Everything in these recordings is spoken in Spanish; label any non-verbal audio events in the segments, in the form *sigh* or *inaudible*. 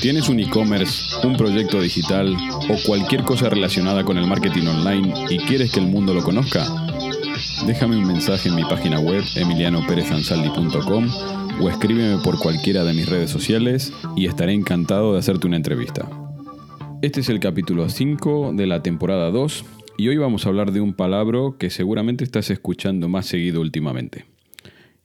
¿Tienes un e-commerce, un proyecto digital o cualquier cosa relacionada con el marketing online y quieres que el mundo lo conozca? Déjame un mensaje en mi página web emilianoperezansaldi.com o escríbeme por cualquiera de mis redes sociales y estaré encantado de hacerte una entrevista. Este es el capítulo 5 de la temporada 2 y hoy vamos a hablar de un palabra que seguramente estás escuchando más seguido últimamente.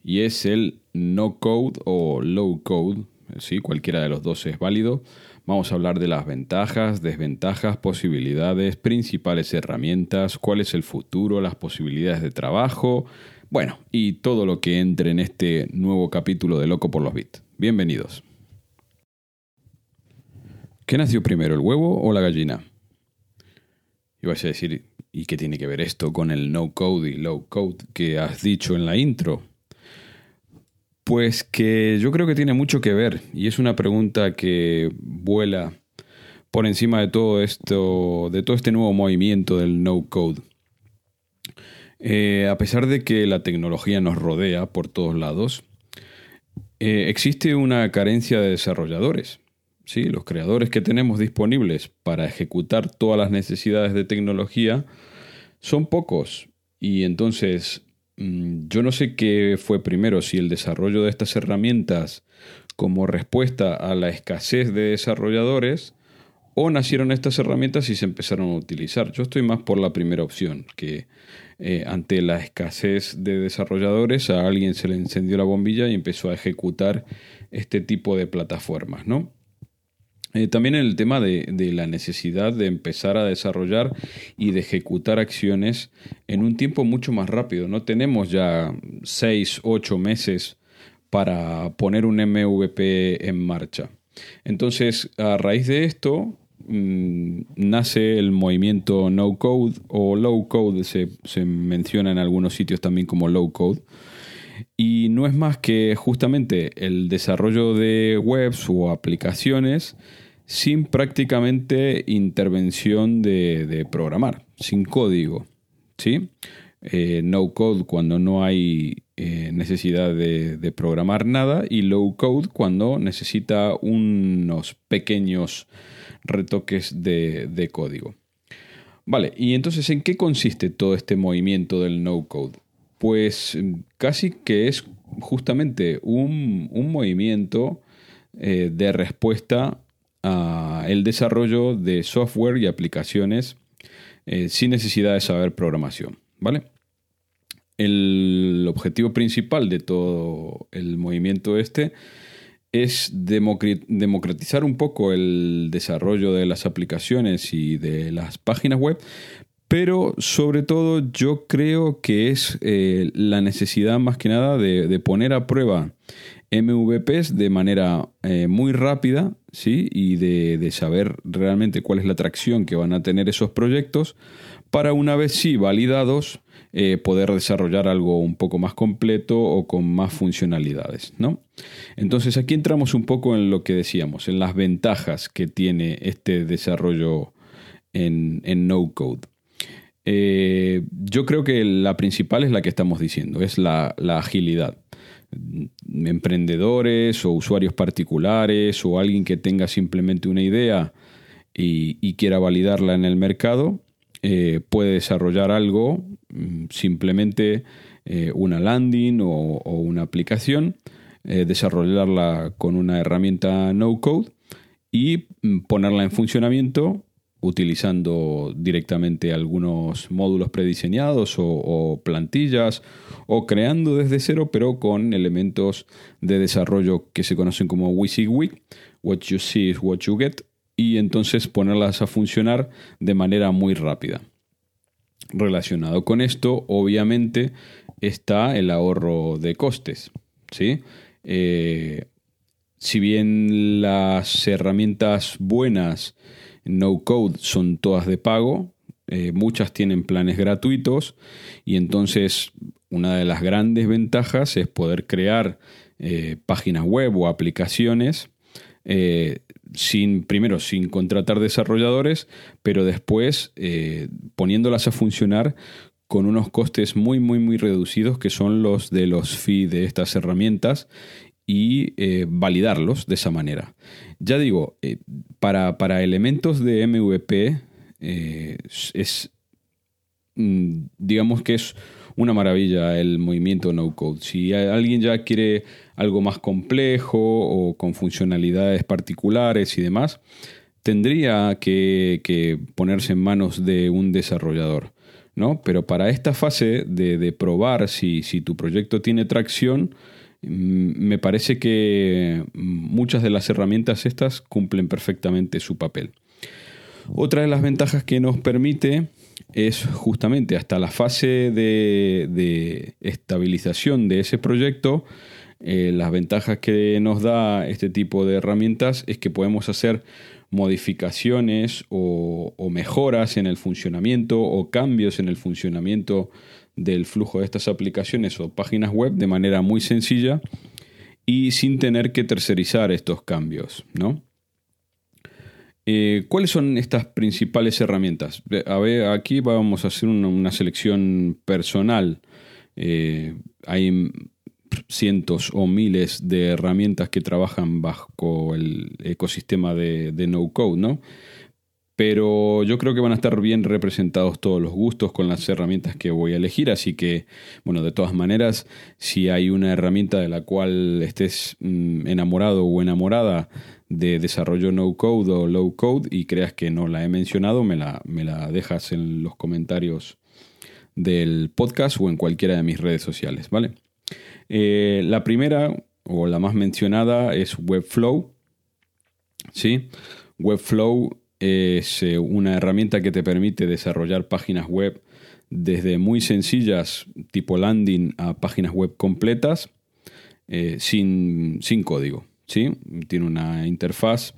Y es el no code o low code, ¿sí? cualquiera de los dos es válido. Vamos a hablar de las ventajas, desventajas, posibilidades, principales herramientas, cuál es el futuro, las posibilidades de trabajo, bueno, y todo lo que entre en este nuevo capítulo de Loco por los Bits. Bienvenidos. ¿Qué nació primero, el huevo o la gallina? Y vais a decir, ¿y qué tiene que ver esto con el no code y low code que has dicho en la intro? Pues que yo creo que tiene mucho que ver y es una pregunta que vuela por encima de todo esto, de todo este nuevo movimiento del no code. Eh, a pesar de que la tecnología nos rodea por todos lados, eh, existe una carencia de desarrolladores. ¿sí? Los creadores que tenemos disponibles para ejecutar todas las necesidades de tecnología son pocos y entonces yo no sé qué fue primero, si el desarrollo de estas herramientas como respuesta a la escasez de desarrolladores o nacieron estas herramientas y se empezaron a utilizar. Yo estoy más por la primera opción, que eh, ante la escasez de desarrolladores a alguien se le encendió la bombilla y empezó a ejecutar este tipo de plataformas, ¿no? Eh, también el tema de, la necesidad de empezar a desarrollar y de ejecutar acciones en un tiempo mucho más rápido. No tenemos ya seis, ocho meses para poner un MVP en marcha. Entonces, a raíz de esto, mm, nace el movimiento no code o low code, se, se menciona en algunos sitios también como low code. Y no es más que justamente el desarrollo de webs o aplicaciones sin prácticamente intervención de, programar, sin código. ¿sí? Eh, no code cuando no hay eh, necesidad de, programar nada y low code cuando necesita unos pequeños retoques de, código. Vale, y entonces ¿en qué consiste todo este movimiento del no code? Pues casi que es justamente un, movimiento eh, de respuesta el desarrollo de software y aplicaciones eh, sin necesidad de saber programación. ¿Vale? El objetivo principal de todo el movimiento este es democratizar un poco el desarrollo de las aplicaciones y de las páginas web, pero sobre todo yo creo que es eh, la necesidad más que nada de, poner a prueba MVPs de manera eh, muy rápida ¿sí? y de, saber realmente cuál es la atracción que van a tener esos proyectos para una vez sí validados eh, poder desarrollar algo un poco más completo o con más funcionalidades. ¿no? Entonces aquí entramos un poco en lo que decíamos, en las ventajas que tiene este desarrollo en, en no code. Eh, yo creo que la principal es la que estamos diciendo, es la, agilidad. Emprendedores o usuarios particulares o alguien que tenga simplemente una idea y, quiera validarla en el mercado, eh, puede desarrollar algo, mm, simplemente eh, una landing o, una aplicación, desarrollarla con una herramienta no code y mm, ponerla en funcionamiento utilizando directamente algunos módulos prediseñados o, plantillas o creando desde cero pero con elementos de desarrollo que se conocen como WYSIWYG, what you see is what you get, y entonces ponerlas a funcionar de manera muy rápida. Relacionado con esto, obviamente, está el ahorro de costes. ¿sí? Eh, si bien las herramientas buenas no code son todas de pago, eh, muchas tienen planes gratuitos y entonces una de las grandes ventajas es poder crear eh, páginas web o aplicaciones eh, sin, primero sin contratar desarrolladores, pero después poniéndolas a funcionar con unos costes muy, muy, muy reducidos que son los de los fees de estas herramientas y validarlos de esa manera. Ya digo, para, para, elementos de MVP eh, es, mm, digamos que es una maravilla el movimiento no code. Si alguien ya quiere algo más complejo o con funcionalidades particulares y demás, tendría que, ponerse en manos de un desarrollador. ¿no? Pero para esta fase de, probar si, si, tu proyecto tiene tracción, me parece que muchas de las herramientas estas cumplen perfectamente su papel. Otra de las ventajas que nos permite es justamente hasta la fase de, estabilización de ese proyecto, eh, las ventajas que nos da este tipo de herramientas es que podemos hacer modificaciones o, mejoras en el funcionamiento o cambios en el funcionamiento del flujo de estas aplicaciones o páginas web de manera muy sencilla y sin tener que tercerizar estos cambios, ¿no? Eh, ¿Cuáles son estas principales herramientas? A ver, aquí vamos a hacer una, selección personal. Eh, hay cientos o miles de herramientas que trabajan bajo el ecosistema de, de no code, ¿no? Pero yo creo que van a estar bien representados todos los gustos con las herramientas que voy a elegir. Así que, bueno, de todas maneras, si hay una herramienta de la cual estés mm, enamorado o enamorada de desarrollo no code o low code y creas que no la he mencionado, me la, me la dejas en los comentarios del podcast o en cualquiera de mis redes sociales, ¿vale? Eh, la primera o la más mencionada es Webflow. ¿sí? Webflow es eh, una herramienta que te permite desarrollar páginas web desde muy sencillas, tipo landing, a páginas web completas, eh, sin, sin, código. ¿sí? Tiene una interfaz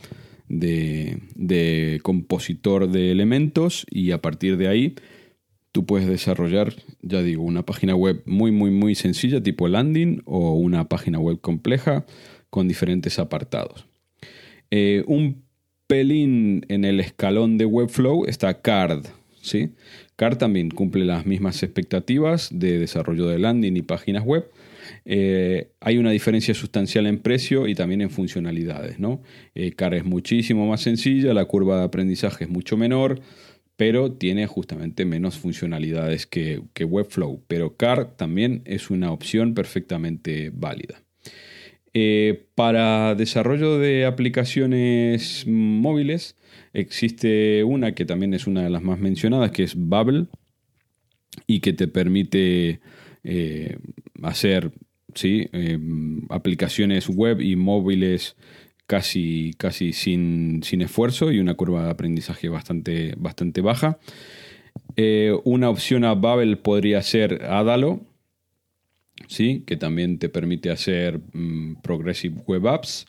de, de, compositor de elementos y a partir de ahí tú puedes desarrollar, ya digo, una página web muy, muy, muy sencilla, tipo landing, o una página web compleja con diferentes apartados. Eh, un pelín en el escalón de Webflow está Card. ¿sí? Card también cumple las mismas expectativas de desarrollo de landing y páginas web. Eh, hay una diferencia sustancial en precio y también en funcionalidades. ¿no? Eh, Card es muchísimo más sencilla, la curva de aprendizaje es mucho menor, pero tiene justamente menos funcionalidades que, que Webflow. Pero Card también es una opción perfectamente válida. Eh, para desarrollo de aplicaciones móviles existe una que también es una de las más mencionadas, que es Bubble, y que te permite eh, hacer ¿sí? Eh, aplicaciones web y móviles casi, casi sin, sin, esfuerzo y una curva de aprendizaje bastante, bastante baja. una opción a Bubble podría ser Adalo, ¿sí? que también te permite hacer mm, Progressive Web Apps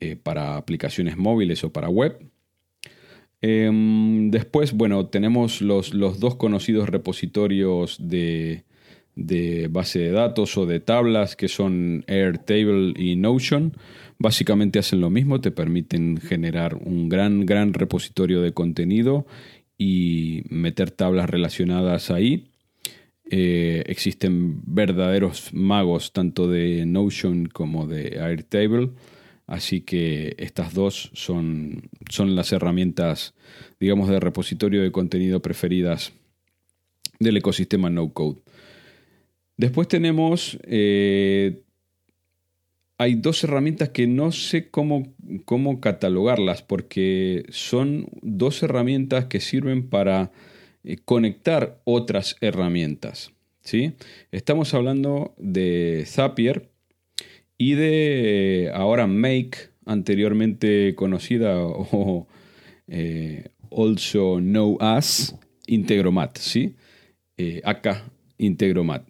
eh, para aplicaciones móviles o para web. Em, después, bueno, tenemos los, los, dos conocidos repositorios de, de base de datos o de tablas que son Airtable y Notion. Básicamente hacen lo mismo, te permiten generar un gran, gran repositorio de contenido y meter tablas relacionadas ahí. Eh, existen verdaderos magos tanto de Notion como de Airtable. Así que estas dos son, son las herramientas, digamos, de repositorio de contenido preferidas del ecosistema no code. Después tenemos, eh, hay dos herramientas que no sé cómo, cómo catalogarlas porque son dos herramientas que sirven para conectar otras herramientas. ¿sí? Estamos hablando de Zapier y de ahora Make, anteriormente conocida *laughs* o eh, also know as Integromat, ¿sí? Eh, acá Integromat.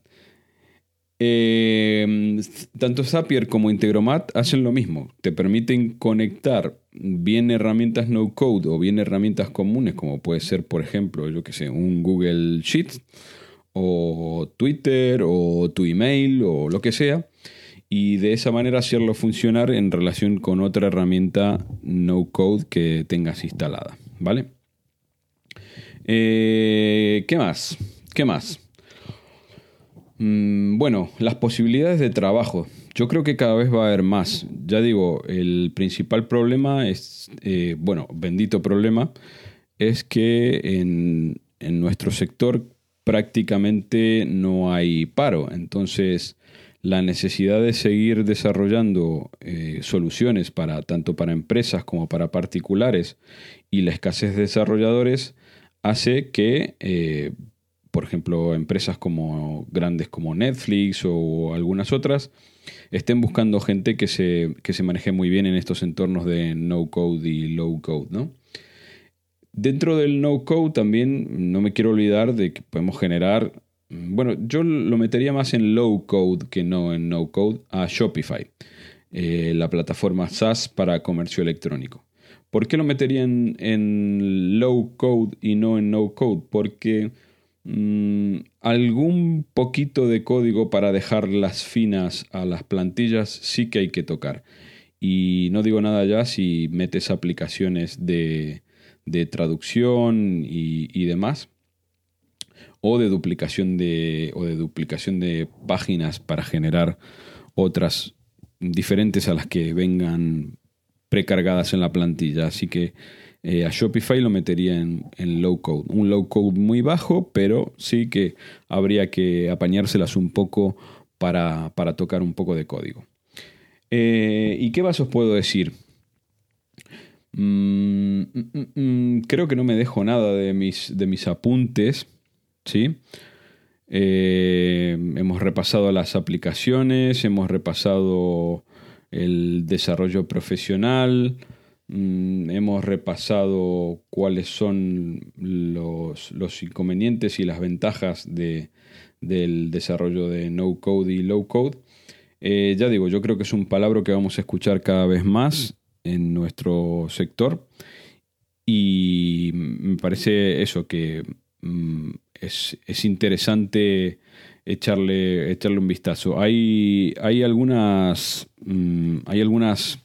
Eh, tanto Zapier como Integromat hacen lo mismo. Te permiten conectar bien herramientas no code o bien herramientas comunes, como puede ser, por ejemplo, yo que sé, un Google Sheets o Twitter o tu email o lo que sea. Y de esa manera hacerlo funcionar en relación con otra herramienta no code que tengas instalada. ¿Vale? Eh, ¿Qué más? ¿Qué más? Mm, bueno, las posibilidades de trabajo. Yo creo que cada vez va a haber más. Ya digo, el principal problema es, eh, bueno, bendito problema, es que en, nuestro sector prácticamente no hay paro. Entonces, la necesidad de seguir desarrollando eh, soluciones para tanto para empresas como para particulares y la escasez de desarrolladores hace que eh, por ejemplo, empresas como grandes como Netflix o algunas otras, estén buscando gente que se, que se maneje muy bien en estos entornos de no code y low code, ¿no? Dentro del no code también no me quiero olvidar de que podemos generar, bueno, yo lo metería más en low code que no en no code a Shopify, eh, la plataforma SaaS para comercio electrónico. ¿Por qué lo metería en, en low code y no en no code? Porque Mm, algún poquito de código para dejar las finas a las plantillas sí que hay que tocar. Y no digo nada ya si metes aplicaciones de, traducción y, demás. O de duplicación de. o de duplicación de páginas para generar otras diferentes a las que vengan precargadas en la plantilla. Así que eh, a Shopify lo metería en, low code. Un low code muy bajo, pero sí que habría que apañárselas un poco para, tocar un poco de código. Eh, ¿Y qué más os puedo decir? Mm, mm, mm, creo que no me dejo nada de mis, de mis apuntes. ¿sí? Eh, hemos repasado las aplicaciones, hemos repasado el desarrollo profesional, hemos repasado cuáles son los, inconvenientes y las ventajas de, del desarrollo de no code y low code. Eh, ya digo, yo creo que es un palabra que vamos a escuchar cada vez más en nuestro sector y me parece eso que mm, es, interesante echarle, echarle un vistazo. Hay, hay algunas, mm, hay algunas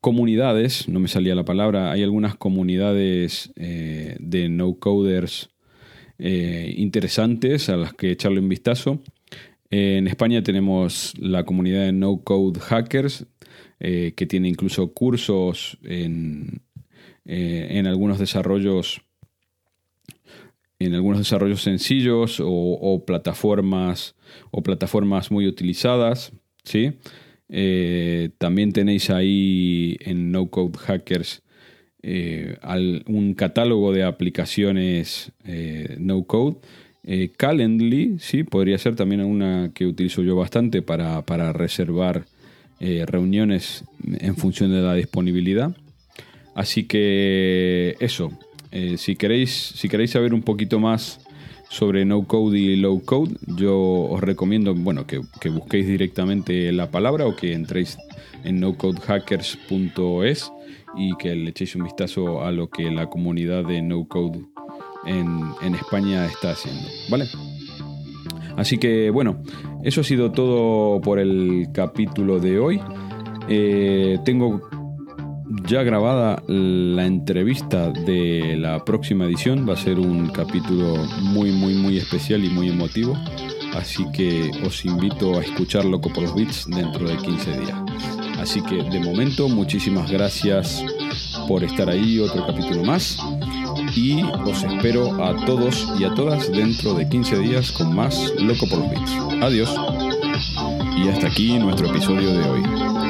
comunidades, no me salía la palabra, hay algunas comunidades eh, de no-coders eh, interesantes a las que echarle un vistazo. en España tenemos la comunidad de no-code hackers, eh, que tiene incluso cursos en, en algunos desarrollos en algunos desarrollos sencillos o, o, plataformas o plataformas muy utilizadas, ¿sí? Eh, también tenéis ahí en No Code Hackers eh, un catálogo de aplicaciones eh, no code. Calendly, sí, podría ser también una que utilizo yo bastante para, reservar reuniones en función de la disponibilidad. Así que eso, si, queréis, si queréis saber un poquito más sobre no code y low code, yo os recomiendo bueno, que, busquéis directamente la palabra o que entréis en nocodehackers.es y que le echéis un vistazo a lo que la comunidad de no code en, España está haciendo. ¿Vale? Así que bueno, eso ha sido todo por el capítulo de hoy. Eh, tengo ya grabada la entrevista de la próxima edición. Va a ser un capítulo muy, muy, muy especial y muy emotivo. Así que os invito a escuchar Loco por los Beats dentro de 15 días. Así que de momento, muchísimas gracias por estar ahí, otro capítulo más. Y os espero a todos y a todas dentro de 15 días con más Loco por los Beats. Adiós. Y hasta aquí nuestro episodio de hoy.